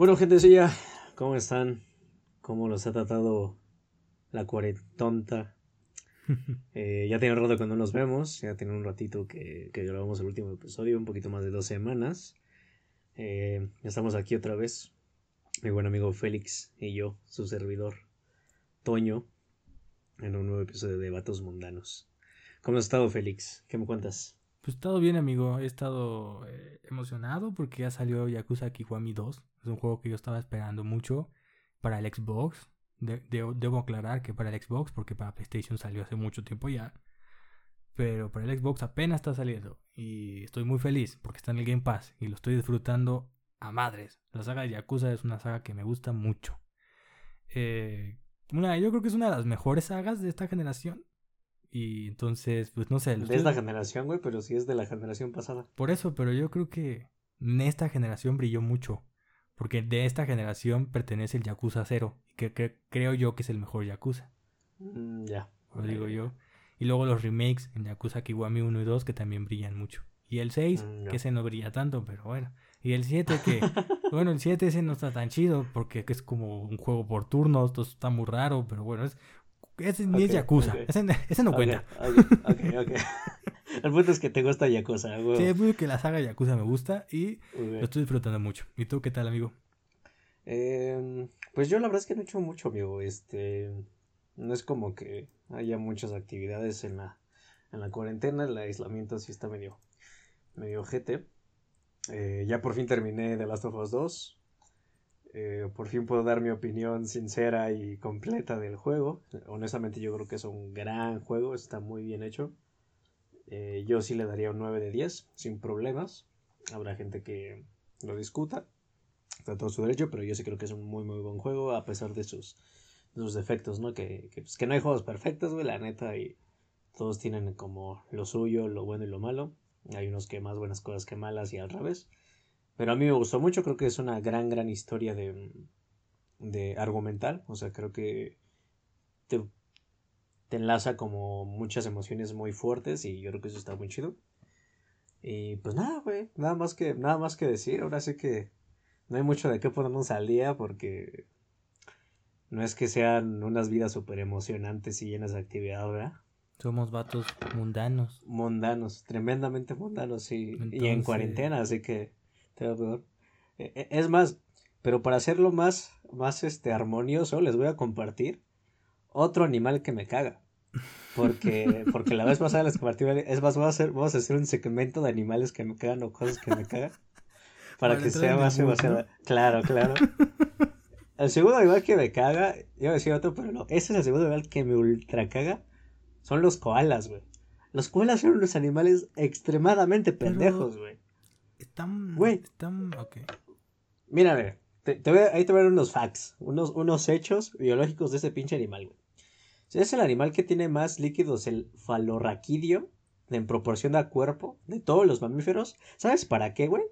Bueno, gentecilla, ¿cómo están? ¿Cómo los ha tratado la cuarentonta? Eh, ya tiene un rato que no nos vemos, ya tiene un ratito que, que grabamos el último episodio, un poquito más de dos semanas. Eh, estamos aquí otra vez, mi buen amigo Félix y yo, su servidor, Toño, en un nuevo episodio de Vatos Mundanos. ¿Cómo has estado, Félix? ¿Qué me cuentas? Pues todo bien, amigo. He estado eh, emocionado porque ya salió Yakuza Kiwami 2. Es un juego que yo estaba esperando mucho para el Xbox. De- de- debo aclarar que para el Xbox, porque para PlayStation salió hace mucho tiempo ya. Pero para el Xbox apenas está saliendo. Y estoy muy feliz porque está en el Game Pass y lo estoy disfrutando a madres. La saga de Yakuza es una saga que me gusta mucho. Eh, una, yo creo que es una de las mejores sagas de esta generación. Y entonces, pues no sé. De estoy- esta generación, güey, pero sí es de la generación pasada. por eso, pero yo creo que en esta generación brilló mucho. Porque de esta generación pertenece el Yakuza 0. Que, que creo yo que es el mejor Yakuza. Mm, ya. Lo digo yo. Y luego los remakes en Yakuza Kiwami 1 y 2 que también brillan mucho. Y el 6, Mm, que ese no brilla tanto, pero bueno. Y el 7 que... bueno, el 7 ese no está tan chido porque es como un juego por turnos. Esto está muy raro, pero bueno, es... Ese ni es Ok, Yakuza. Ese, ese no cuenta. ok, ok, ok. El punto es que te gusta Yakuza, güey. Sí, es muy que la saga Yakuza me gusta y lo estoy disfrutando mucho. ¿Y tú qué tal, amigo? Em, pues yo la verdad es que no he hecho mucho, amigo. Este, no es como que haya muchas actividades en la, en la cuarentena. El aislamiento sí está medio, medio ojete. Eh, ya por fin terminé The Last of Us 2. Eh, por fin puedo dar mi opinión sincera y completa del juego. Honestamente yo creo que es un gran juego, está muy bien hecho. Eh, yo sí le daría un 9 de 10, sin problemas. Habrá gente que lo discuta está todo su derecho, pero yo sí creo que es un muy, muy buen juego, a pesar de sus, sus defectos, ¿no? Que, que, pues, que no hay juegos perfectos, güey, la neta, y todos tienen como lo suyo, lo bueno y lo malo. Hay unos que más buenas cosas que malas y al revés. Pero a mí me gustó mucho, creo que es una gran, gran historia de, de argumental, o sea, creo que te, te enlaza como muchas emociones muy fuertes y yo creo que eso está muy chido. Y pues nada, güey, nada más que, nada más que decir, ahora sí que no hay mucho de qué ponernos al día porque no es que sean unas vidas súper emocionantes y llenas de actividad, ¿verdad? Somos vatos mundanos. Mundanos, tremendamente mundanos y, y en cuarentena, así que E- e- Es más, pero para hacerlo más, más este, armonioso, les voy a compartir otro animal que me caga. Porque, porque la vez pasada les compartí, es más, vamos a, hacer, vamos a hacer un segmento de animales que me cagan o cosas que me cagan. Para, Para que sea más emocionante. Claro, claro. El segundo animal que me caga, iba a decir otro, pero no, ese es el segundo animal que me ultra caga. Son los koalas, güey. Los koalas son unos animales extremadamente pendejos, güey. Están. Güey. Están. Ok. Mira, ve, te, te voy a- ahí te voy a dar unos facts, unos, unos hechos biológicos de ese pinche animal, güey. Es el animal que tiene más líquidos, el falorraquidio, en proporción a cuerpo, de todos los mamíferos. ¿Sabes para qué, güey?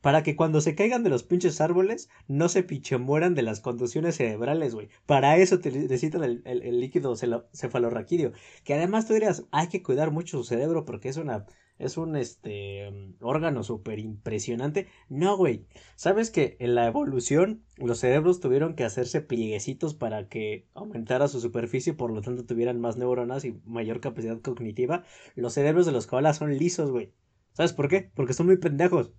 Para que cuando se caigan de los pinches árboles, no se pinche mueran de las contusiones cerebrales, güey. Para eso te necesitan el, el- el líquido cefalorraquídeo. Que además tú dirías, hay que cuidar mucho su cerebro porque es una, es un, este, mm, órgano súper impresionante. No, güey. ¿Sabes que en la evolución los cerebros tuvieron que hacerse plieguecitos para que aumentara su superficie y por lo tanto tuvieran más neuronas y mayor capacidad cognitiva? Los cerebros de los koalas son lisos, güey. ¿Sabes por qué? Porque son muy pendejos.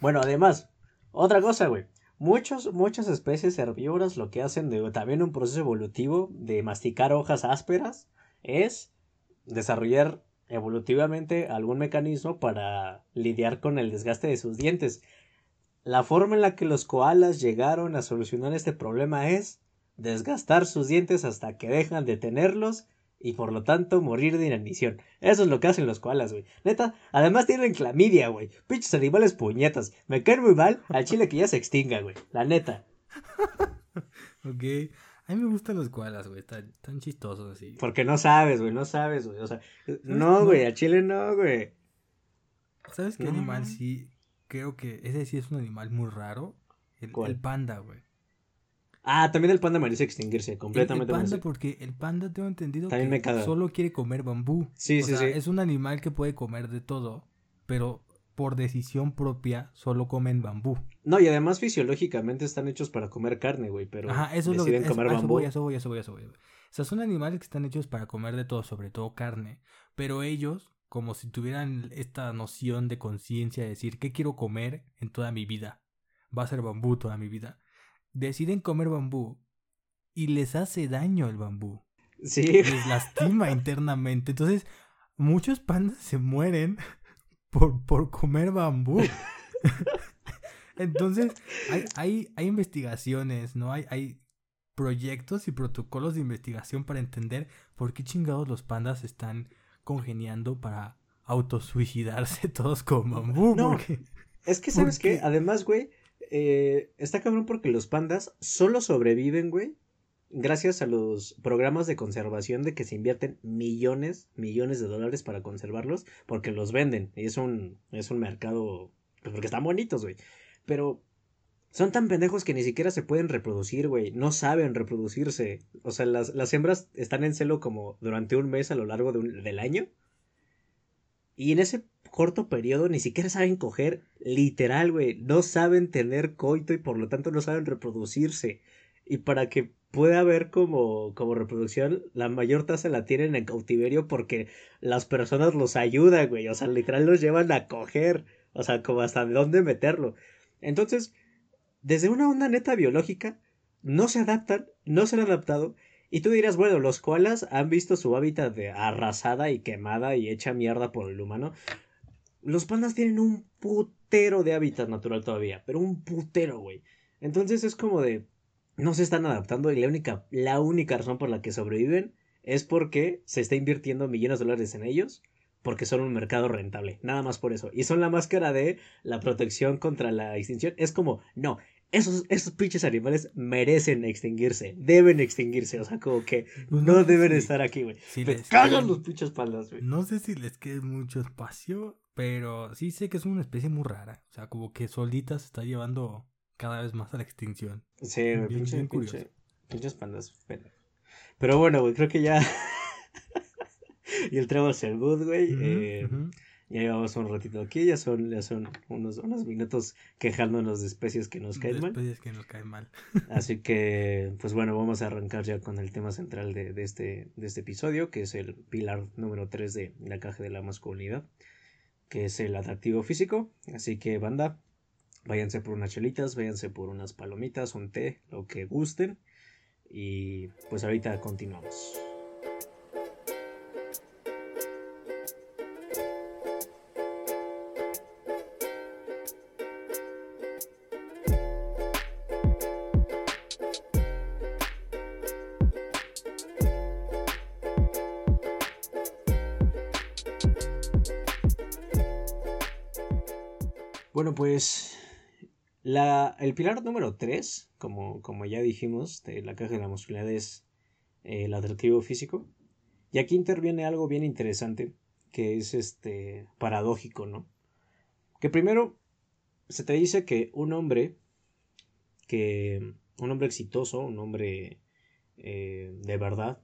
Bueno, además, otra cosa, güey. Muchos, muchas especies herbívoras lo que hacen de también un proceso evolutivo de masticar hojas ásperas es desarrollar evolutivamente algún mecanismo para lidiar con el desgaste de sus dientes. La forma en la que los koalas llegaron a solucionar este problema es desgastar sus dientes hasta que dejan de tenerlos y por lo tanto morir de inanición. Eso es lo que hacen los koalas, güey. Neta, además tienen clamidia, güey. Pinches animales puñetas. Me caen muy mal al chile que ya se extinga, güey. La neta. Ok. A mí me gustan los koalas, güey. Están, chistosos así. Porque no sabes, güey, no sabes, güey. O sea, no, No. güey, a chile no, güey. ¿Sabes qué No. animal sí? Creo que ese sí es un animal muy raro. El, ¿Cuál? el panda, güey. Ah, también el panda merece extinguirse, El, el completamente panda, porque el panda tengo entendido También que me solo quiere comer bambú. Sí, o sí, sea, sí. es un animal que puede comer de todo, pero por decisión propia solo comen bambú. No, y además fisiológicamente están hechos para comer carne, güey, pero Ajá, eso es lo que deciden comer eso bambú. voy, eso voy, eso voy, eso voy. O sea, son animales que están hechos para comer de todo, sobre todo carne, pero ellos, como si tuvieran esta noción de conciencia de decir, ¿qué quiero comer en toda mi vida? Va a ser bambú toda mi vida. Deciden comer bambú y les hace daño el bambú. Sí, Les lastima internamente. Entonces, muchos pandas se mueren por, por comer bambú. Entonces, hay, hay, hay investigaciones, ¿no? Hay, hay proyectos y protocolos de investigación para entender por qué chingados los pandas están congeniando para autosuicidarse todos con bambú. No, porque- es que, ¿sabes ¿Por qué? qué? Además, güey, eh, está cabrón porque los pandas solo sobreviven, güey, gracias a los programas de conservación de que se invierten millones, millones de dólares para conservarlos, porque los venden. Y es un, es un mercado, pues porque están bonitos, güey. Pero son tan pendejos que ni siquiera se pueden reproducir, güey. No saben reproducirse. O sea, las, las hembras están en celo como durante un mes a lo largo de un- del año. Y en ese corto periodo ni siquiera saben coger literal, güey. No saben tener coito y por lo tanto no saben reproducirse. Y para que pueda haber como, como reproducción, la mayor tasa la tienen en cautiverio porque las personas los ayudan, güey. O sea, literal los llevan a coger. O sea, como hasta dónde meterlo. Entonces, desde una onda neta biológica, no se adaptan, no se han adaptado. Y tú dirás, bueno, los koalas han visto su hábitat de arrasada y quemada y hecha mierda por el humano. Los pandas tienen un putero de hábitat natural todavía, pero un putero, güey. Entonces es como de, no se están adaptando y la única, la única razón por la que sobreviven es porque se está invirtiendo millones de dólares en ellos, porque son un mercado rentable, nada más por eso. Y son la máscara de la protección contra la extinción. Es como, no, esos, esos pinches animales merecen extinguirse, deben extinguirse, o sea, como que Pues no deben estar aquí, güey. si Me cagan los pinches pandas, güey. No sé si les quede mucho espacio, pero sí sé que es una especie muy rara. O sea, como que solita se está llevando cada vez más a la extinción. Sí, güey, pinche, bien pinche- pinches pandas. Pero, pero bueno, güey, creo que ya. y el Trevor good, güey. Ujú, eh, ujú. Ya llevamos un ratito aquí, ya son, ya son unos, unos minutos quejándonos de especies que nos caen De mal. especies que nos caen mal. Así que, pues bueno, vamos a arrancar ya con el tema central de, de este, de este episodio, que es el pilar número 3 de la caja de la masculinidad, que es el atractivo físico. Así que, banda, váyanse por unas chelitas, váyanse por unas palomitas, un té, lo que gusten. Y pues ahorita continuamos. Bueno, pues el pilar número 3, como, como ya dijimos, de la caja de la masculinidad es eh, el atractivo físico. Y aquí interviene algo bien interesante, que es este paradójico, ¿no? Que primero se te dice que un hombre, que un hombre exitoso, un hombre eh, de verdad,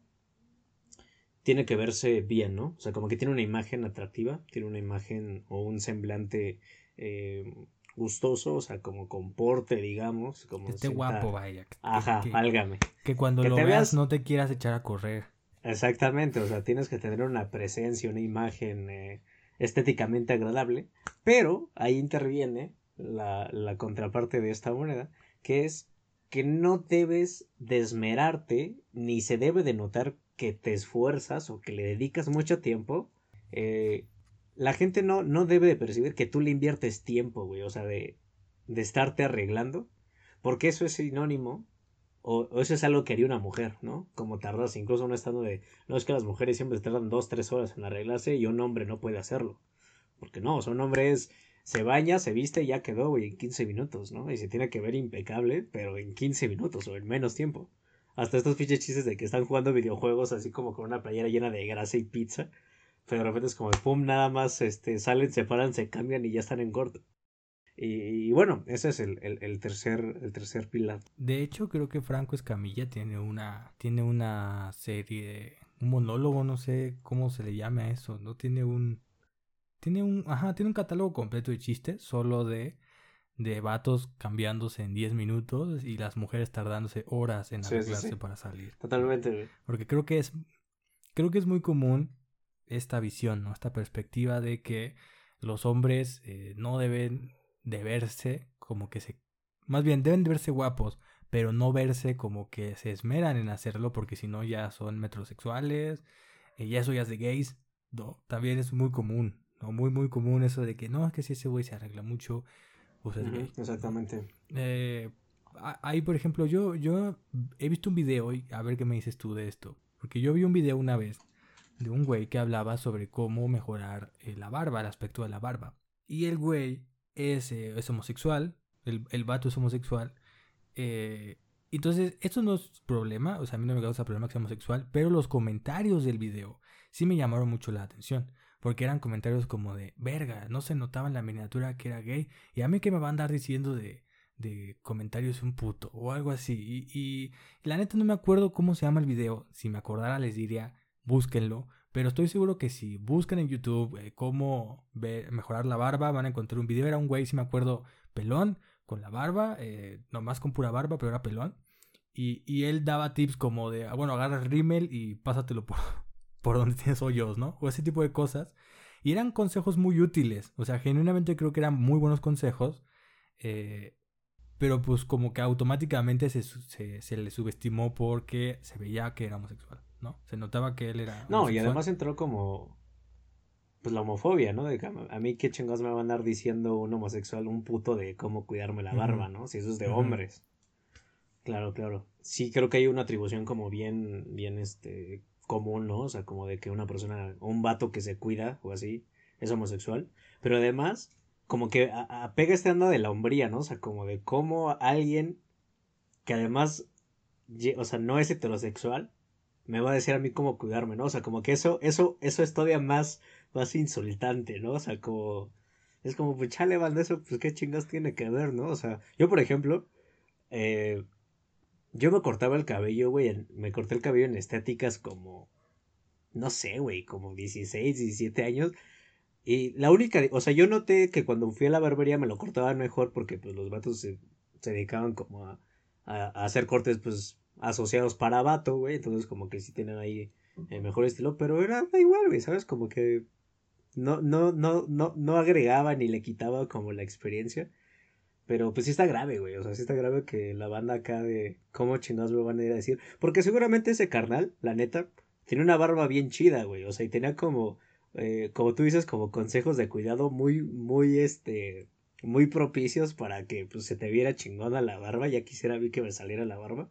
tiene que verse bien, ¿no? O sea, como que tiene una imagen atractiva, tiene una imagen o un semblante eh, gustoso, o sea, como con porte, digamos. Como Que esté sienta- guapo, vaya. que- Ajá, que, válgame. que cuando que lo veas- no te quieras echar a correr. Exactamente, o sea, tienes que tener una presencia, una imagen eh, estéticamente agradable, pero ahí interviene la, la contraparte de esta moneda, que es que no debes desmerarte, ni se debe de notar que te esfuerzas o que le dedicas mucho tiempo. eh, la gente no, no debe de percibir que tú le inviertes tiempo, güey, o sea, de, de estarte arreglando, porque eso es sinónimo o, eso es algo que haría una mujer, ¿no? Como tardas, incluso no estando de. No es que las mujeres siempre tardan dos, tres horas en arreglarse y un hombre no puede hacerlo. Porque no, o sea, un hombre es. Se baña, se viste y ya quedó, güey, en 15 minutos, ¿no? Y se tiene que ver impecable, pero en 15 minutos o en menos tiempo. Hasta estos pinches chistes de que están jugando videojuegos así como con una playera llena de grasa y pizza. Pero de repente es como, pum, nada más este, salen, se paran, se cambian y ya están en corto. Y, y bueno, ese es el, el, el tercer, el tercer pilar. De hecho, creo que Franco Escamilla tiene una, tiene una serie, un monólogo, no sé cómo se le llame a eso, ¿no? Tiene un, tiene un, ajá, tiene un catálogo completo de chistes, solo de, de vatos cambiándose en 10 minutos y las mujeres tardándose horas en arreglarse para salir. Totalmente, Porque creo que es, creo que es muy común esta visión, ¿no? Esta perspectiva de que los hombres eh, no deben de verse como que se... Más bien, deben de verse guapos, pero no verse como que se esmeran en hacerlo porque si no ya son metrosexuales, y eh, ya eso ya es de gays, ¿no? También es muy común, ¿no? Muy, muy común eso de que no, es que si ese güey se arregla mucho, pues es gay. Exactamente. Eh, ahí, por ejemplo, yo, yo he visto un video y a ver qué me dices tú de esto. Porque yo vi un video una vez de un güey que hablaba sobre cómo mejorar eh, la barba, el aspecto de la barba. Y el güey es, eh, es homosexual, el, el, vato es homosexual. Eh, entonces, esto no es problema, o sea, a mí no me causa problema que sea homosexual, pero los comentarios del video sí me llamaron mucho la atención. Porque eran comentarios como de, verga, no se notaba en la miniatura que era gay. Y a mí que me va a andar diciendo de, de comentarios un puto o algo así. Y, la neta no me acuerdo cómo se llama el video. Si me acordara les diría, búsquenlo. Pero estoy seguro que si buscan en YouTube eh, cómo mejorar la barba, van a encontrar un video. Era un güey, si me acuerdo, pelón, con la barba, eh, nomás con pura barba, pero era pelón. Y, y él daba tips como de, ah, bueno, agarra el rímel y pásatelo por, por donde tienes hoyos, ¿no? O ese tipo de cosas. Y eran consejos muy útiles. O sea, genuinamente creo que eran muy buenos consejos. Eh, pero pues como que automáticamente se, se, se, le subestimó porque se veía que era homosexual. ¿No? Se notaba que él era... No, y además entró como... Pues la homofobia, ¿no? De que a mí qué chingados me va a andar diciendo un homosexual, un puto de cómo cuidarme la barba, ¿no? Si eso es de hombres. Claro, claro. Sí, creo que hay una atribución como bien, bien, este, común, ¿no? O sea, como de que una persona, un vato que se cuida o así, es homosexual. Pero además, como que apega este anda de la hombría, ¿no? O sea, como de cómo alguien que además, o sea, no es heterosexual, me va a decir a mí cómo cuidarme, ¿no? O sea, como que eso, eso, eso es todavía más, más insultante, ¿no? O sea, como, es como, pues chale, banda, eso, pues qué chingas tiene que ver, ¿no? O sea, yo, por ejemplo, eh, yo me cortaba el cabello, güey, me corté el cabello en estéticas como, no sé, güey, como 16, 17 años. Y la única, o sea, yo noté que cuando fui a la barbería me lo cortaban mejor porque pues los vatos se, se dedicaban como a, a, hacer cortes pues asociados para vato, güey. Entonces, como que sí tienen ahí el mejor estilo. Pero era da igual, güey, ¿sabes? Como que no, no, no, no, no agregaba ni le quitaba como la experiencia. Pero pues sí está grave, güey. O sea, sí está grave que la banda acá de cómo chingados me van a ir a decir. Porque seguramente ese carnal, la neta, tiene una barba bien chida, güey. O sea, y tenía como, eh, como tú dices, como consejos de cuidado muy, muy, este, muy propicios para que pues se te viera chingona la barba. Ya quisiera mí que me saliera la barba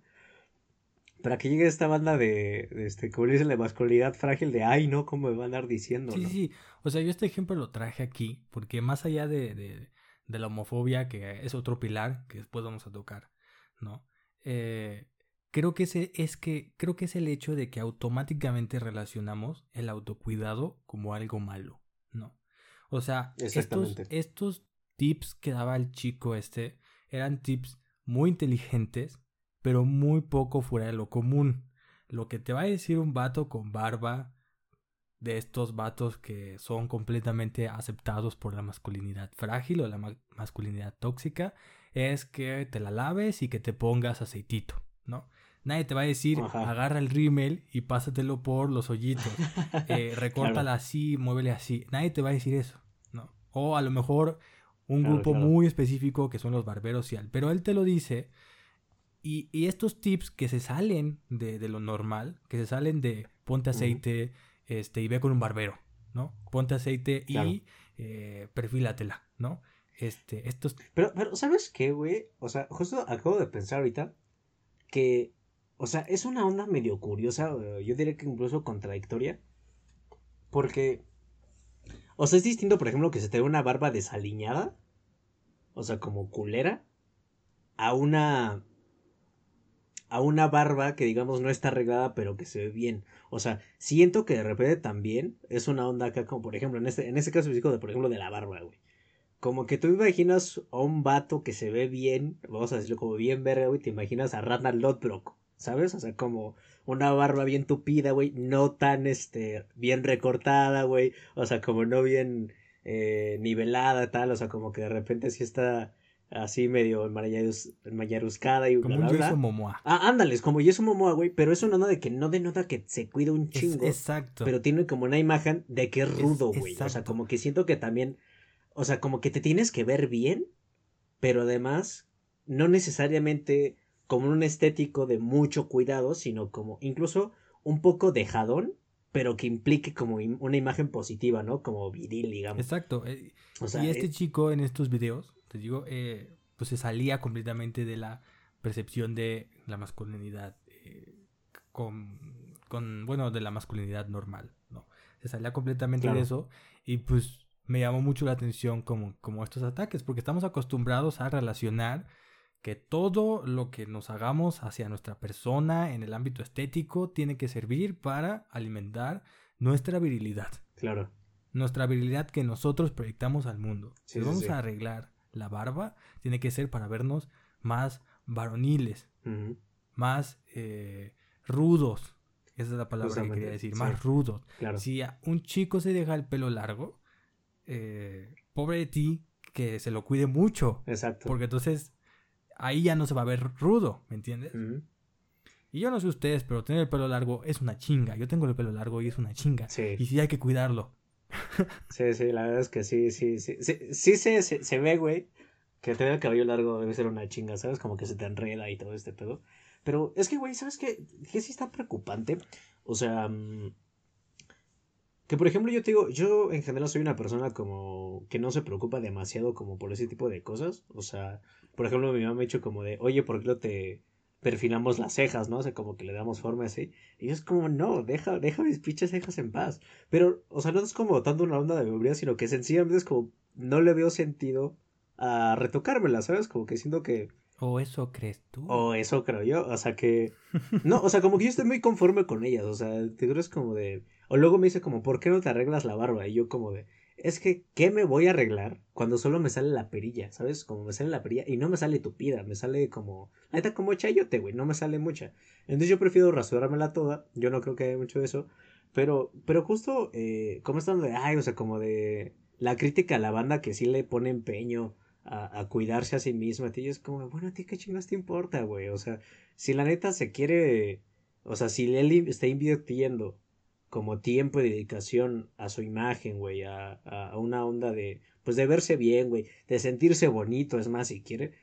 para que llegue esta banda de, este, como dicen, de masculinidad frágil, de ay, no, ¿cómo me van a andar diciendo? Sí, sí, o sea, yo este ejemplo lo traje aquí, porque más allá de, de, de, la homofobia, que es otro pilar que después vamos a tocar, ¿no? Eh, creo que ese es que, creo que es el hecho de que automáticamente relacionamos el autocuidado como algo malo, ¿no? O sea, estos, estos tips que daba el chico este eran tips muy inteligentes pero muy poco fuera de lo común. Lo que te va a decir un vato con barba, de estos vatos que son completamente aceptados por la masculinidad frágil o la masculinidad tóxica, es que te la laves y que te pongas aceitito, ¿no? Nadie te va a decir, agarra el rímel y pásatelo por los hoyitos, eh, recórtala así, muévele así. Nadie te va a decir eso, ¿no? O a lo mejor un grupo muy específico que son los barberos y al, pero él te lo dice y, estos tips que se salen de, lo normal, que se salen de ponte aceite este, y ve con un barbero, ¿no? Ponte aceite y eh, perfílatela, ¿no? Este, estos... Pero, pero, ¿sabes qué, güey? O sea, justo acabo de pensar ahorita que, o sea, es una onda medio curiosa, yo diría que incluso contradictoria, porque, o sea, es distinto, por ejemplo, que se te ve una barba desaliñada, o sea, como culera, a una a una barba que digamos no está arreglada pero que se ve bien. O sea, siento que de repente también es una onda acá como por ejemplo en este, en este caso físico de por ejemplo de la barba, güey. Como que tú imaginas a un vato que se ve bien, vamos a decirlo como bien verga, güey, te imaginas a Randall Lodbrok, ¿sabes? O sea, como una barba bien tupida, güey, no tan este bien recortada, güey, o sea, como no bien eh, nivelada, tal, o sea, como que de repente sí está así medio enmayaruscada y Como un Jason Momoa. Ah, ándales, como Jason Momoa, güey, pero eso no de que no denota que se cuida un Es- chingo. exacto. Pero tiene como una imagen de que es Es- rudo, güey. O sea, como que siento que también, o sea, como que te tienes que ver bien, pero además no necesariamente como un estético de mucho cuidado, sino como incluso un poco dejadón, pero que implique como im- una imagen positiva, ¿no? Como viril, digamos. Exacto. eh, O sea, y este eh, chico en estos videos, te digo, eh, pues se salía completamente de la percepción de la masculinidad eh, con, con, bueno, de la masculinidad normal, ¿no? Se salía completamente Claro. de eso y pues me llamó mucho la atención como, como estos ataques, porque estamos acostumbrados a relacionar que todo lo que nos hagamos hacia nuestra persona en el ámbito estético tiene que servir para alimentar nuestra virilidad claro. nuestra habilidad que nosotros proyectamos al mundo. Sí, sí, vamos sí. a arreglar la barba, tiene que ser para vernos más varoniles, más eh, rudos. Esa es la palabra que quería decir, sí. más rudos. Claro. Si a un chico se deja el pelo largo, eh, pobre de ti, que se lo cuide mucho. Exacto. Porque entonces ahí ya no se va a ver rudo, ¿me entiendes? Y yo no sé ustedes, pero tener el pelo largo es una chinga. Yo tengo el pelo largo y es una chinga. Sí. Y sí hay que cuidarlo. Sí, sí, la verdad es que sí, sí, sí. Sí, sí se, se, se ve, güey, que tener el cabello largo debe ser una chinga, ¿sabes? Como que se te enreda y todo este pedo. Pero es que, güey, ¿sabes qué? Que sí está preocupante. O sea, mm, que por ejemplo yo te digo, yo en general soy una persona como que no se preocupa demasiado como por ese tipo de cosas. O sea, por ejemplo, mi mamá me ha dicho como de, oye, ¿por qué no te perfilamos las cejas, no? O sea, como que le damos forma así. Y es como, no, deja, deja mis pinches cejas en paz. Pero, o sea, no es como tanto una onda de memoria, sino que sencillamente es como, no le veo sentido a retocármela, ¿sabes? Como que siento que, ¿O eso crees tú? o eso creo yo, o sea que, no, o sea, como que yo estoy muy conforme con ellas, o sea, te creo es como de, o luego me dice como, ¿por qué no te arreglas la barba? Y yo como de, es que, ¿qué me voy a arreglar cuando solo me sale la perilla, ¿sabes? Como me sale la perilla y no me sale tupida, me sale como, neta como chayote, güey, no me sale mucha. Entonces yo prefiero rasurármela toda, yo no creo que haya mucho de eso, pero, pero justo, eh, como están de, ay, o sea, como de la crítica a la banda que sí le pone empeño a, a cuidarse a sí misma, tío, es como, bueno, a ti qué chingas te importa, güey, o sea, si la neta se quiere, o sea, si él está invirtiendo como tiempo y dedicación a su imagen, güey, a, a, una onda de, pues de verse bien, güey, de sentirse bonito, es más, si quiere,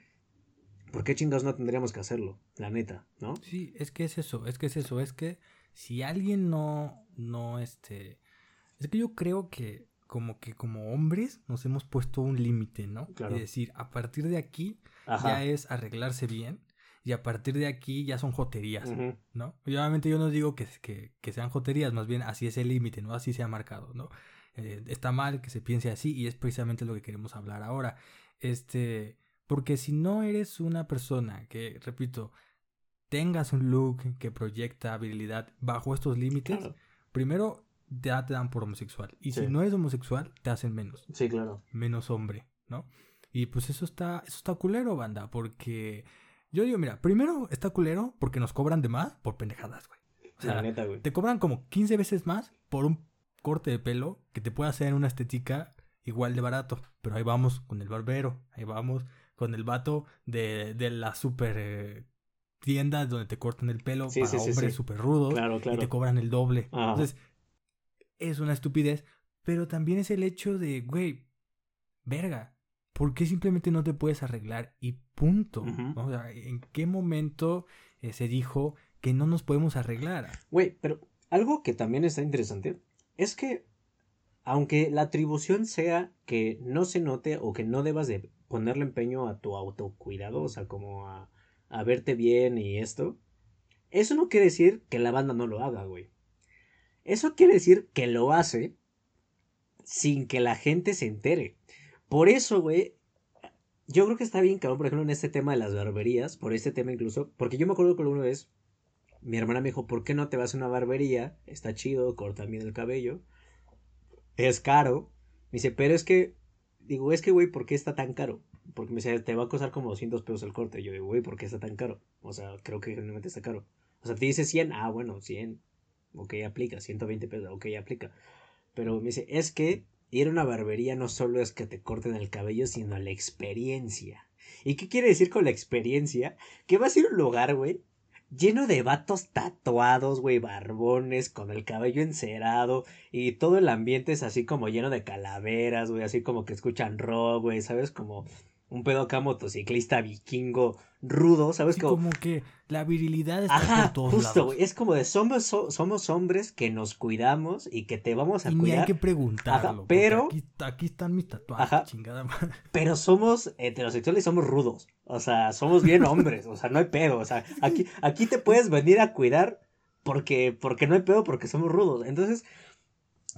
¿por qué chingados no tendríamos que hacerlo? La neta, ¿no? Sí, es que es eso, es que es eso, es que si alguien no, no, este, es que yo creo que como que como hombres nos hemos puesto un límite, ¿no? Claro. Y decir, a partir de aquí Ajá. ya es arreglarse bien y a partir de aquí ya son joterías, Ujú. ¿no? Y obviamente yo no digo que, que, que sean joterías, más bien así es el límite, ¿no? Así se ha marcado, ¿no? Eh, está mal que se piense así y es precisamente lo que queremos hablar ahora. Este, porque si no eres una persona que, repito, tengas un look que proyecta habilidad bajo estos límites, Claro. primero ya te dan por homosexual. Y Sí. si no eres homosexual, te hacen menos, Sí, claro. menos hombre, ¿no? Y pues eso está, eso está culero, banda, porque yo digo, mira, primero está culero porque nos cobran de más por pendejadas, güey. O sea, la neta, güey. te cobran como 15 veces más por un corte de pelo que te puede hacer una estética igual de barato. Pero ahí vamos con el barbero, ahí vamos con el vato de, de la super eh, tienda donde te cortan el pelo Sí, para sí, hombres sí. súper rudos Claro, y claro. te cobran el doble. Ajá. Entonces, es una estupidez, pero también es el hecho de, güey, verga, ¿por qué simplemente no te puedes arreglar y punto? O sea, ¿en qué momento eh, se dijo que no nos podemos arreglar? Güey, pero algo que también está interesante es que aunque la atribución sea que no se note o que no debas de ponerle empeño a tu autocuidado, o sea, como a, a verte bien y esto, eso no quiere decir que la banda no lo haga, güey. Eso quiere decir que lo hace sin que la gente se entere. Por eso, güey, yo creo que está bien, cabrón, por ejemplo, en este tema de las barberías, por este tema incluso, porque yo me acuerdo que una vez mi hermana me dijo, ¿por qué no te vas a una barbería? Está chido, cortan bien el cabello. Es caro. Me dice, pero es que, digo, es que, güey, ¿por qué está tan caro? Porque me dice, te va a costar como 200 pesos el corte. Yo digo, güey, ¿por qué está tan caro? O sea, creo que generalmente está caro. O sea, te dice 100, ah, bueno, 100. Ok, aplica. 120 pesos, ok, aplica. Pero me dice, es que Ir a una barbería no solo es que te corten el cabello, sino la experiencia. ¿Y qué quiere decir con la experiencia? Que vas a ir a un lugar, güey, lleno de vatos tatuados, güey, barbones, con el cabello encerado, y todo el ambiente es así como lleno de calaveras, güey, así como que escuchan rock, güey, ¿sabes? Como un pedo acá motociclista vikingo rudo, ¿sabes? Sí, como, que la virilidad está Ajá, por todos justo, güey, es como de somos, somos hombres que nos cuidamos y que te vamos a y cuidar. Ni hay que preguntarlo, pero aquí, aquí, están mis tatuajes, Ajá, chingada madre. Pero somos heterosexuales y somos rudos, o sea, somos bien hombres, o sea, no hay pedo, o sea, aquí, aquí te puedes venir a cuidar porque, porque no hay pedo, porque somos rudos. Entonces,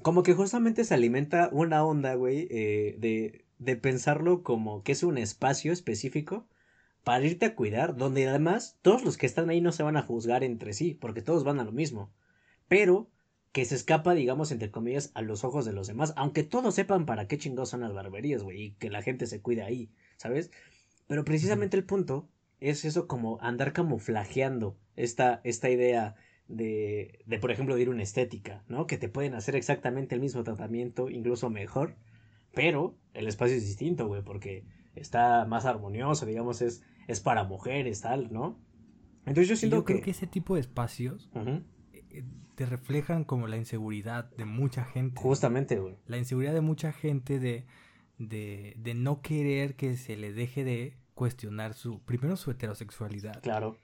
como que justamente se alimenta una onda, güey, eh, de de pensarlo como que es un espacio específico para irte a cuidar, donde además todos los que están ahí no se van a juzgar entre sí, porque todos van a lo mismo, pero que se escapa, digamos, entre comillas, a los ojos de los demás, aunque todos sepan para qué chingados son las barberías, güey, y que la gente se cuide ahí, ¿sabes? Pero precisamente el punto es eso como andar camuflajeando esta, esta idea de, de, por ejemplo, de ir a una estética, ¿no? Que te pueden hacer exactamente el mismo tratamiento, incluso mejor, pero el espacio es distinto, güey, porque está más armonioso, digamos, es, es para mujeres, tal, ¿no? Entonces yo siento que... creo que ese tipo de espacios eh, eh, te reflejan como la inseguridad de mucha gente. Justamente, güey. La inseguridad de mucha gente de, de, de no querer que se le deje de cuestionar su, primero su heterosexualidad. Claro.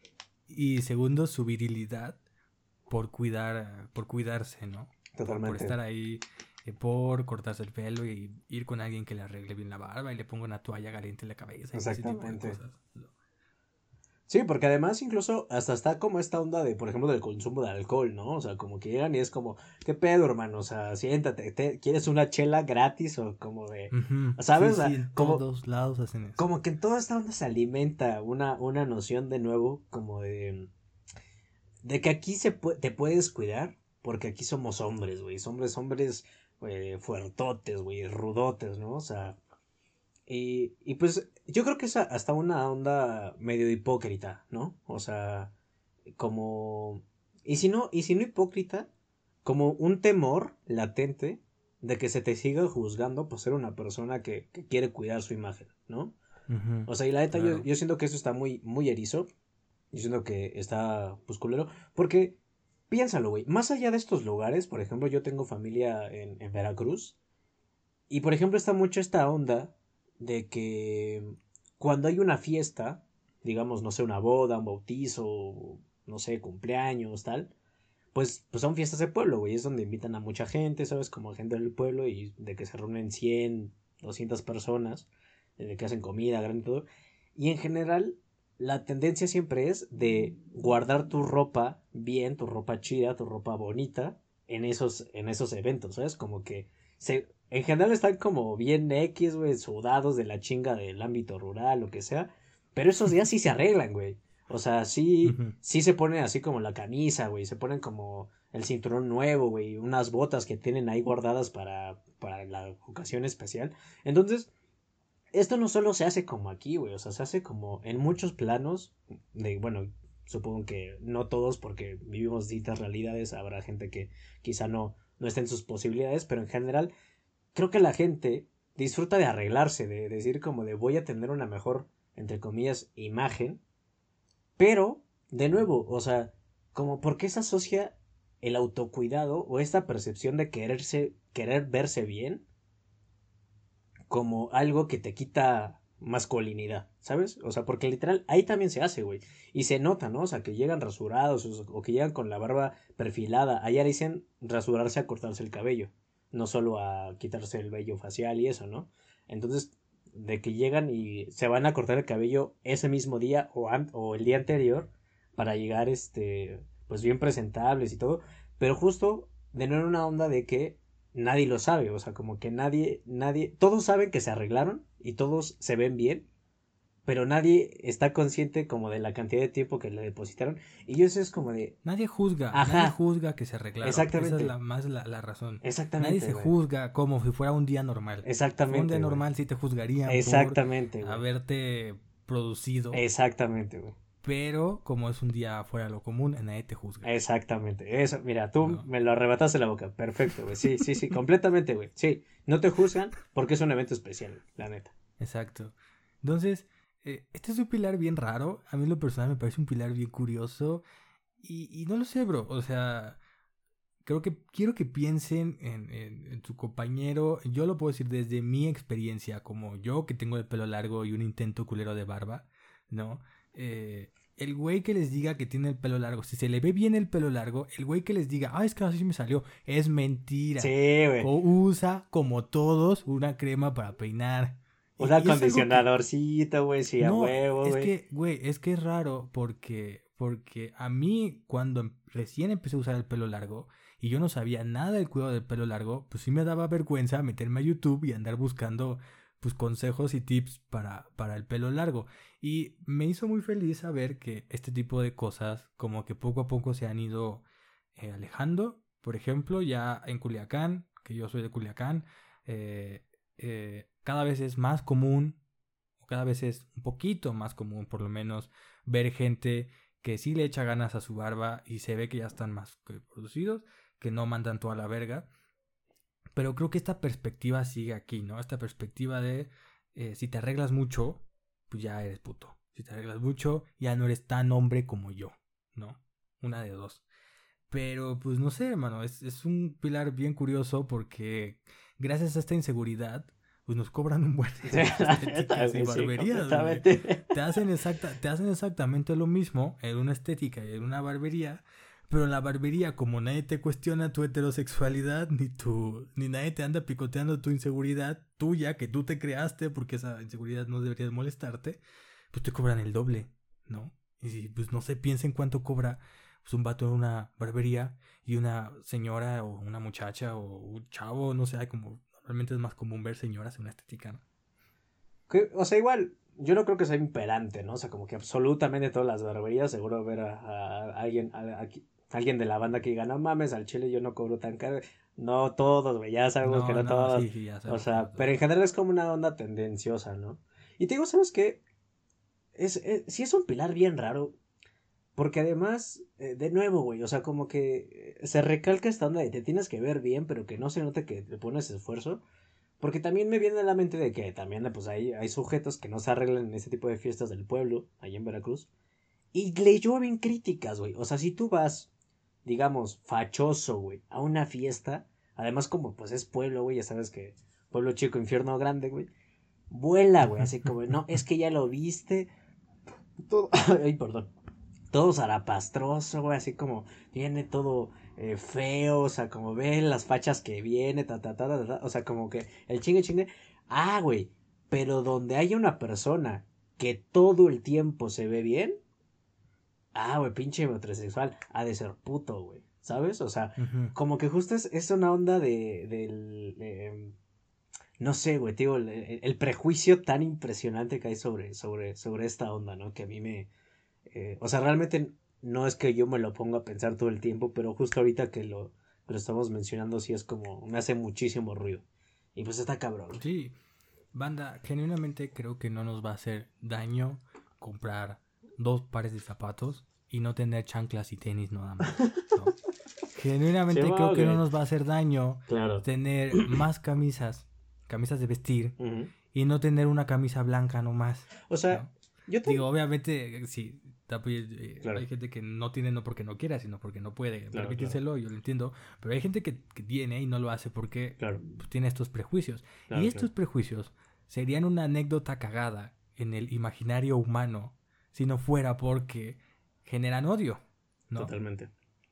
Y segundo, su virilidad por cuidar, por cuidarse, ¿no? Totalmente. por estar ahí por cortarse el pelo y ir con alguien que le arregle bien la barba y le ponga una toalla caliente en la cabeza. Exactamente. Sí, porque además incluso hasta está como esta onda de, por ejemplo, del consumo de alcohol, ¿no? O sea, como que llegan y es como, ¿qué pedo, hermano? O sea, siéntate, ¿quieres una chela gratis o como de, ¿sabes? en como, todos lados hacen eso. Como que en toda esta onda se alimenta una, una noción de nuevo como de, de que aquí se te puedes cuidar porque aquí somos hombres, güey, hombres, hombres eh, fuertotes, güey, rudotes, ¿no? O sea, y, y pues yo creo que es hasta una onda medio hipócrita, ¿no? O sea, como... Y si no, y si no hipócrita, como un temor latente de que se te siga juzgando por ser una persona que, quiere cuidar su imagen, ¿no? o sea, y la neta, yo, yo, siento que eso está muy, muy erizo. Yo siento que está, pues, culero. Porque Piénsalo, güey. Más allá de estos lugares, por ejemplo, yo tengo familia en, Veracruz. Y por ejemplo, está mucho esta onda de que cuando hay una fiesta, digamos, no sé, una boda, un bautizo, no sé, cumpleaños, tal, pues, pues son fiestas de pueblo, güey. Es donde invitan a mucha gente, ¿sabes? Como gente del pueblo y de que se reúnen 100, 200 personas, de que hacen comida, gran y todo. Y en general, la tendencia siempre es de guardar tu ropa bien, tu ropa chida, tu ropa bonita en esos, en esos eventos, ¿sabes? Como que se, en general están como bien X, güey, sudados de la chinga del ámbito rural, lo que sea, pero esos días sí se arreglan, güey. O sea, sí, sí se ponen así como la camisa, güey, se ponen como el cinturón nuevo, güey, unas botas que tienen ahí guardadas para, para la ocasión especial. Entonces, esto no solo se hace como aquí, güey, o sea, se hace como en muchos planos, de, bueno, supongo que no todos porque vivimos distintas realidades, habrá gente que quizá no, no esté en sus posibilidades, pero en general creo que la gente disfruta de arreglarse, de decir como de voy a tener una mejor, entre comillas, imagen, pero, de nuevo, o sea, como por qué se asocia el autocuidado o esta percepción de quererse, querer verse bien como algo que te quita masculinidad, ¿sabes? O sea, porque literal ahí también se hace, güey. Y se nota, ¿no? O sea, que llegan rasurados o, que llegan con la barba perfilada. Allá dicen rasurarse a cortarse el cabello, no solo a quitarse el vello facial y eso, ¿no? Entonces, de que llegan y se van a cortar el cabello ese mismo día o, el día anterior para llegar, este, pues bien presentables y todo. Pero justo de no en una onda de que nadie lo sabe, o sea, como que nadie, nadie, todos saben que se arreglaron y todos se ven bien, pero nadie está consciente como de la cantidad de tiempo que le depositaron. Y eso es como de nadie juzga nadie juzga que se arreglaron. Exactamente. esa es la, más la, razón. Exactamente nadie se juzga como si fuera un día normal. Exactamente un día normal sí te juzgarían exactamente por haberte producido. Exactamente güey pero como es un día fuera de lo común, nadie te juzga. Exactamente, eso, mira, tú me lo arrebataste la boca, perfecto, güey, sí, sí, sí, completamente, güey, sí, no te juzgan porque es un evento especial, la neta. Exacto. Entonces, eh, este es un pilar bien raro, a mí en lo personal me parece un pilar bien curioso, y, y no lo sé, bro, o sea, creo que quiero que piensen en, en, su compañero. Yo lo puedo decir desde mi experiencia, como yo que tengo el pelo largo y un intento culero de barba, ¿no? Eh, el güey que les diga que tiene el pelo largo, si se le ve bien el pelo largo, el güey que les diga, ah, es que así me salió, es mentira. Sí, güey. O usa, como todos, una crema para peinar. Un acondicionadorcito, güey, sí, a huevo, güey. Es que, güey, es que es raro porque, porque a mí, cuando recién empecé a usar el pelo largo, y yo no sabía nada del cuidado del pelo largo, pues sí me daba vergüenza meterme a YouTube y andar buscando pues consejos y tips para, para el pelo largo. Y me hizo muy feliz saber que este tipo de cosas como que poco a poco se han ido eh, alejando. Por ejemplo, ya en Culiacán, que yo soy de Culiacán, eh, eh, cada vez es más común, o cada vez es un poquito más común por lo menos, ver gente que sí le echa ganas a su barba y se ve que ya están más producidos que no mandan toda la verga. Pero creo que esta perspectiva sigue aquí, ¿no? Esta perspectiva de si te arreglas mucho, pues ya eres puto. Si te arreglas mucho, ya no eres tan hombre como yo, ¿no? Una de dos. Pero pues no sé, hermano, es, es un pilar bien curioso porque gracias a esta inseguridad, pues nos cobran un buen estéticas y barberías. te, hacen exacta, te hacen exactamente lo mismo en una estética y en una barbería pero en la barbería, como nadie te cuestiona tu heterosexualidad, ni tu, ni nadie te anda picoteando tu inseguridad tuya, que tú te creaste, porque esa inseguridad no debería molestarte, pues te cobran el doble, ¿no? Y si, pues no sé, piensen cuánto cobra pues, un vato en una barbería y una señora o una muchacha o un chavo, no sé, como realmente es más común ver señoras en una estética, ¿no? o sea, igual, yo no creo que sea imperante, ¿no? O sea, como que absolutamente todas las barberías, seguro ver a, alguien, a, alguien de la banda que diga, no mames, al chile yo no cobro tan caro. No todos, güey, ya sabemos que no, todos. o sea, pero en general es como una onda tendenciosa, ¿no? Y te digo, ¿sabes qué? Es, es, sí es un pilar bien raro. Porque además, eh, de nuevo, güey, o sea, como que se recalca esta onda de te tienes que ver bien, pero que no se note que te pones esfuerzo. Porque también me viene a la mente de que también, pues, hay, hay sujetos que no se arreglan en ese tipo de fiestas del pueblo, ahí en Veracruz. Y le llueven críticas, güey. O sea, si tú vas digamos, fachoso, güey, a una fiesta, además como pues es pueblo, güey, ya sabes que pueblo chico, infierno grande, güey, vuela, güey, así como, no, es que ya lo viste, todo, ay, perdón, todo zarapastroso, güey, así como viene todo eh, feo, o sea, como ven las fachas que viene, ta, ta, ta, ta, ta, o sea, como que el chingue chingue, ah, güey, pero donde haya una persona que todo el tiempo se ve bien, ah, güey, pinche heterosexual, ha de ser puto, güey. ¿Sabes? O sea, como que justo es, es, una onda de, del, em, no sé, güey, tío, el, prejuicio tan impresionante que hay sobre, sobre, sobre esta onda, ¿no? Que a mí me, eh, o sea, realmente no es que yo me lo ponga a pensar todo el tiempo, pero justo ahorita que lo, lo estamos mencionando, sí es como, me hace muchísimo ruido. Y pues está cabrón. Sí, banda, genuinamente creo que no nos va a hacer daño comprar dos pares de zapatos y no tener chanclas y tenis nada más. Genuinamente creo que no nos va a hacer daño tener más camisas, camisas de vestir, y no tener una camisa blanca nomás. O sea, yo te... digo, obviamente, sí, eh, hay gente que no tiene no porque no quiera, sino porque no puede claro, yo lo entiendo, pero hay gente que, tiene y no lo hace porque pues, tiene estos prejuicios. y estos prejuicios serían una anécdota cagada en el imaginario humano si no fuera porque generan odio. ¿no? Totalmente.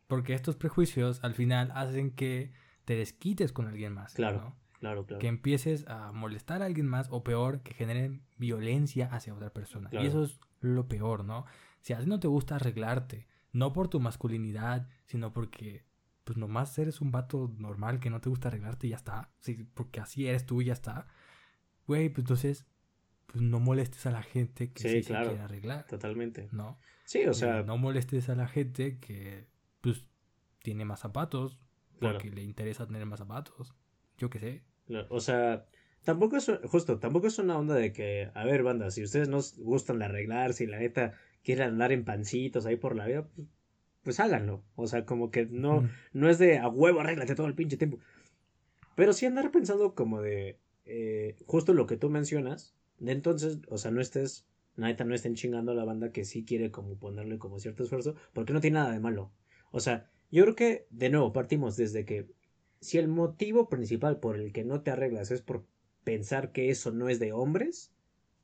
Porque estos prejuicios al final hacen que te desquites con alguien más. Claro. Claro, claro. Que empieces a molestar a alguien más o peor, que generen violencia hacia otra persona. Y eso es lo peor, ¿no? Si a ti no te gusta arreglarte, no por tu masculinidad, sino porque pues nomás eres un vato normal que no te gusta arreglarte y ya está. Sí, porque así eres tú y ya está. Güey, pues entonces pues no molestes a la gente que sí, claro, quiere arreglar. Totalmente. ¿No? Sí, o sea. no molestes a la gente que, pues, tiene más zapatos, porque le interesa tener más zapatos. Yo qué sé. o sea, tampoco es, justo, tampoco es una onda de que, a ver, banda, si ustedes no gustan de arreglar, si la neta quieren andar en pancitos ahí por la vida, pues, pues háganlo. O sea, como que no, Mm. no es de a huevo, arréglate todo el pinche tiempo. Pero sí andar pensando como de eh, justo lo que tú mencionas. De entonces, o sea, no estés, neta, no estén chingando a la banda que sí quiere como ponerle como cierto esfuerzo, porque no tiene nada de malo. O sea, yo creo que, de nuevo, partimos desde que si el motivo principal por el que no te arreglas es por pensar que eso no es de hombres,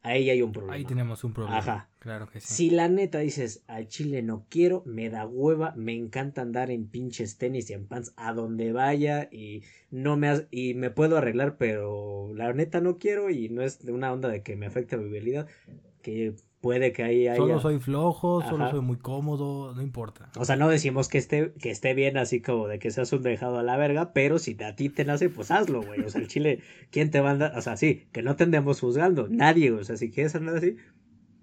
ahí hay un problema. Ahí tenemos un problema. Ajá. Claro que sí. Si la neta dices, al chile no quiero, me da hueva, me encanta andar en pinches tenis y en pants a donde vaya y no me has- y me puedo arreglar, pero la neta no quiero y no es de una onda de que me afecte mi habilidad, que puede que ahí haya... Solo soy flojo, solo soy muy cómodo, no importa. O sea, no decimos que esté, que esté bien así como de que seas un dejado a la verga, pero si a ti te nace, pues hazlo, güey. O sea, el chile, ¿quién te manda? O sea, sí, que no te andemos juzgando, nadie. O sea, si quieres andar así,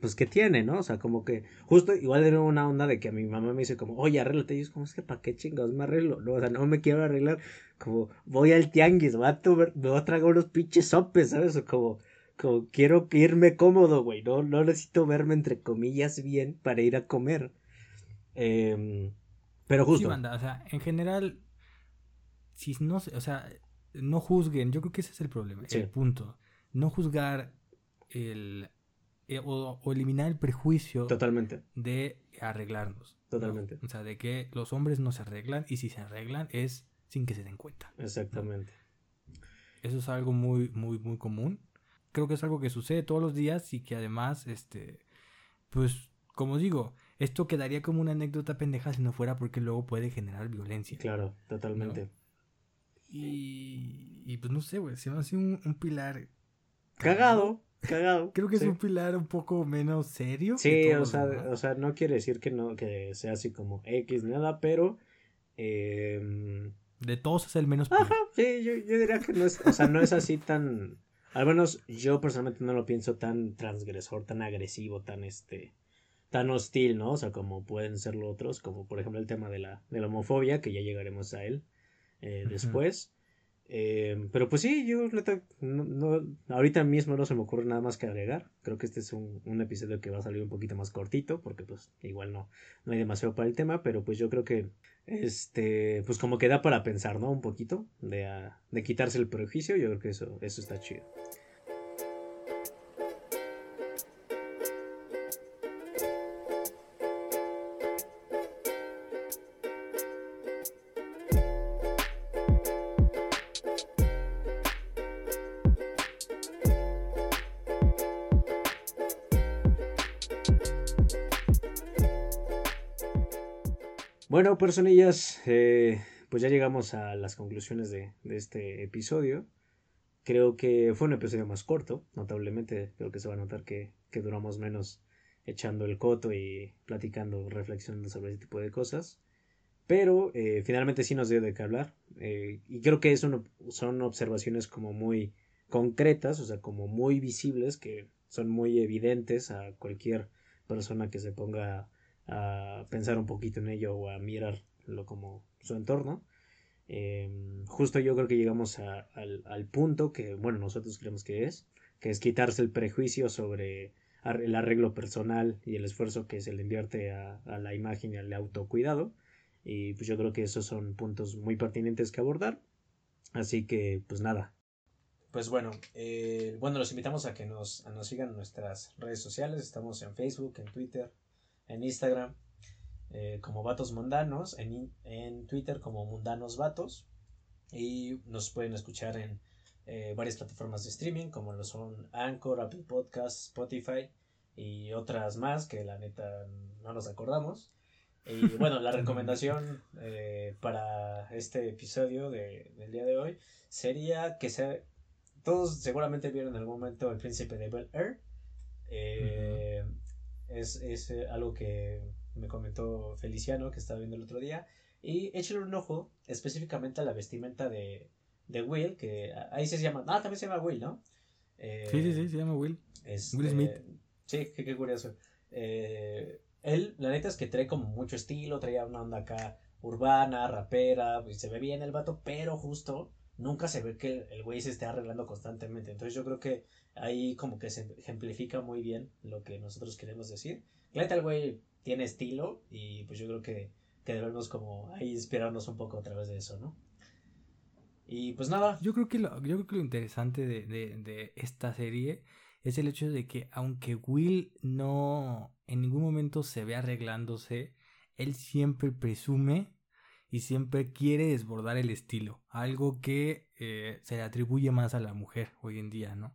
pues que tiene, ¿no? O sea, como que, justo igual era una onda de que a mi mamá me dice como, oye, arréglate. Y yo es como, es que, ¿para qué chingados me arreglo? No, o sea, no me quiero arreglar. Como, voy al tianguis, vato, me voy a tragar unos pinches sopes, ¿sabes? O como, como quiero irme cómodo, güey. No, no necesito verme, entre comillas, bien para ir a comer. Em, pero Sí, justo. banda, o sea, en general, si no, o sea, no juzguen, yo creo que ese es el problema, Sí. el punto. No juzgar el, eh, o, o eliminar el prejuicio Totalmente, de arreglarnos. ¿no? Totalmente. O sea, de que los hombres no se arreglan y si se arreglan es sin que se den cuenta. exactamente. Eso es algo muy, muy, muy común. Creo que es algo que sucede todos los días y que además, este, pues, como digo, esto quedaría como una anécdota pendeja si no fuera porque luego puede generar violencia. Claro, totalmente. Y, y pues no sé, güey, se me hace un, un pilar Cagado, cagado. Creo que sí. es un pilar un poco menos serio. Sí, o sea, o sea, no quiere decir que no, que sea así como X nada, pero em, De todos es el menos. Ajá, sí, yo, yo diría que no es, o sea, no es así tan, al menos yo personalmente no lo pienso tan transgresor, tan agresivo, tan este, tan hostil, ¿no? O sea, como pueden serlo otros, como por ejemplo el tema de la, de la homofobia, que ya llegaremos a él eh, después. Eh, pero pues sí, yo no, no- ahorita mismo no se me ocurre nada más que agregar. Creo que este es un, un episodio que va a salir un poquito más cortito, porque pues igual no, no hay demasiado para el tema, pero pues yo creo que este, pues como que da para pensar, ¿no? Un poquito de, ah, de quitarse el prejuicio, yo creo que eso, eso está chido. Bueno, personillas, eh, pues ya llegamos a las conclusiones de, este episodio. Creo que fue un episodio más corto, notablemente. Creo que se va a notar que, duramos menos echando el coto y platicando, reflexionando sobre ese tipo de cosas. Pero eh, finalmente sí nos dio de qué hablar. eh, y creo que eso son observaciones como muy concretas, o sea, como muy visibles, que son muy evidentes a cualquier persona que se ponga a pensar un poquito en ello o a mirarlo como su entorno. Eh, justo yo creo que llegamos al, al punto que, bueno, nosotros creemos que es, que es quitarse el prejuicio sobre el arreglo personal y el esfuerzo que se le invierte a, a la imagen y al autocuidado. Y pues yo creo que esos son puntos muy pertinentes que abordar. Así que, pues nada. Pues bueno, eh, bueno, los invitamos a que nos, a nos sigan en nuestras redes sociales. Estamos en Facebook, en Twitter, en Instagram eh, como Vatos Mundanos, en, en Twitter como Mundanos Vatos y nos pueden escuchar en eh, varias plataformas de streaming como lo son Anchor, Apple Podcasts, Spotify y otras más que la neta no nos acordamos. Y bueno, la recomendación eh, para este episodio de- del día de hoy sería que se, todos seguramente vieron en algún momento El Príncipe de Bel Air. Eh, es, es, eh, algo que me comentó Feliciano que estaba viendo el otro día. Y échale un ojo específicamente a la vestimenta de, de Will, que ahí se llama. Ah, también se llama Will, ¿no? Eh, Sí, sí, sí, se llama Will. este, Will Smith. Sí, qué, qué curioso. Eh, él, la neta es que trae como mucho estilo, traía una onda acá urbana, rapera, y se ve bien el vato, pero justo nunca se ve que el güey se esté arreglando constantemente. Entonces yo creo que ahí como que se ejemplifica muy bien lo que nosotros queremos decir. Claramente el güey tiene estilo y pues yo creo que, que debemos como ahí inspirarnos un poco a través de eso, ¿no? Y pues nada. Yo creo que lo, yo creo que lo interesante de, de, de esta serie es el hecho de que aunque Will no en ningún momento se ve arreglándose, él siempre presume y siempre quiere desbordar el estilo, algo que eh, se le atribuye más a la mujer hoy en día, ¿no?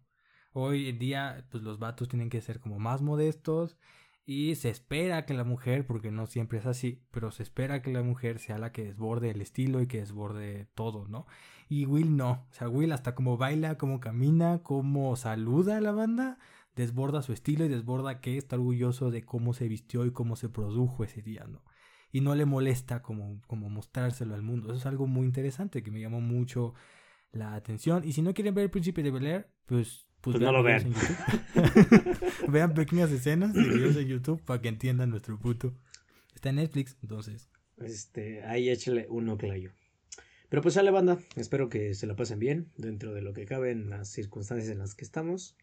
Hoy en día, pues los vatos tienen que ser como más modestos y se espera que la mujer, porque no siempre es así, pero se espera que la mujer sea la que desborde el estilo y que desborde todo, ¿no? Y Will no, o sea, Will hasta como baila, como camina, como saluda a la banda, desborda su estilo y desborda que está orgulloso de cómo se vistió y cómo se produjo ese día, ¿no? Y no le molesta como, como mostrárselo al mundo. Eso es algo muy interesante que me llamó mucho la atención. Y si no quieren ver el príncipe de Bel Air, pues pues, pues no lo vean. vean pequeñas escenas de videos en YouTube para que entiendan nuestro puto. Está en Netflix, entonces. Este, ahí échale uno clayo. Pero pues sale banda, espero que se la pasen bien dentro de lo que cabe en las circunstancias en las que estamos.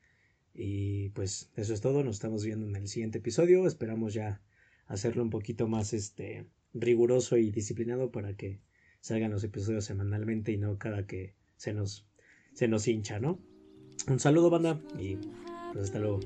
Y pues eso es todo, nos estamos viendo en el siguiente episodio. Esperamos ya hacerlo un poquito más este riguroso y disciplinado para que salgan los episodios semanalmente y no cada que se nos se nos hincha, ¿no? Un saludo, banda, y pues hasta luego.